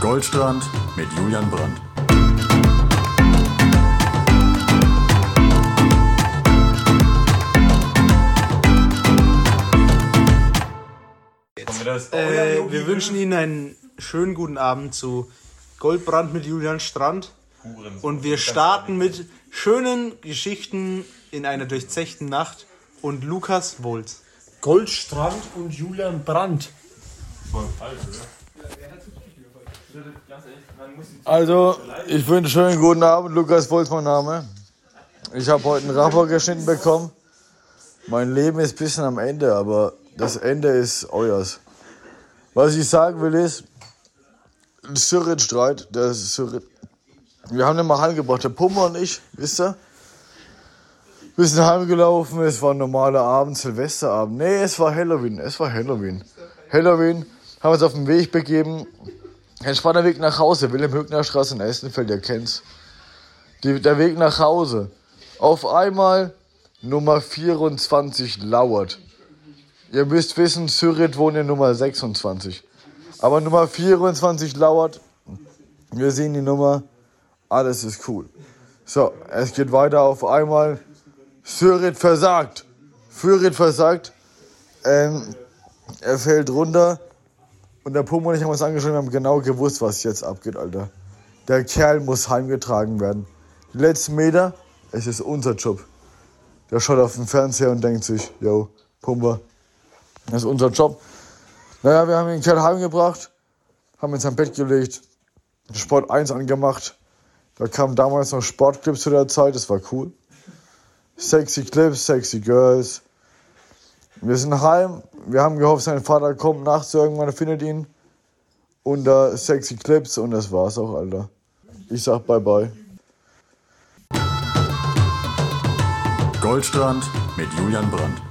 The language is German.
Goldstrand mit Julian Brandt. Äh, wir wünschen Ihnen einen schönen guten Abend zu Goldbrand mit Julian Strand. Und wir starten mit schönen Geschichten in einer durchzechten Nacht und Lukas Wulz. Goldstrand und Julian Brandt. Also, ich wünsche schönen guten Abend, Lukas Wolf, mein Name. Ich habe heute einen Rapper geschnitten bekommen. Mein Leben ist ein bisschen am Ende, aber das Ende ist euers. Was ich sagen will ist, ein Syrit-Streit, Syrit. Wir haben den mal heimgebracht, der Pummer und ich, wisst ihr? Wir sind heimgelaufen, es war ein normaler Abend, Silvesterabend. Nee, es war Halloween, es war Halloween. Halloween, haben uns auf den Weg begeben. Entspannter Weg nach Hause, Wilhelm-Högner Straße in Essenfeld, ihr kennt's. Die, der Weg nach Hause. Auf einmal Nummer 24 lauert. Ihr müsst wissen, Syrit wohnt in Nummer 26. Aber Nummer 24 lauert. Wir sehen die Nummer. Alles ist cool. So, es geht weiter auf einmal. Syrit versagt. Syrit versagt. Ähm, er fällt runter. Und der Pummo und ich haben uns angeschaut und haben genau gewusst, was jetzt abgeht, Alter. Der Kerl muss heimgetragen werden. Die letzten Meter, es ist unser Job. Der schaut auf den Fernseher und denkt sich, yo, Pumper, das ist unser Job. Naja, wir haben den Kerl heimgebracht, haben ihn in sein Bett gelegt, Sport 1 angemacht. Da kamen damals noch Sportclips zu der Zeit, das war cool. Sexy Clips, sexy Girls. Wir sind heim, wir haben gehofft, sein Vater kommt nachts irgendwann, findet ihn. Unter sexy Clips und das war's auch, Alter. Ich sag bye bye. Goldstrand mit Julian Brandt.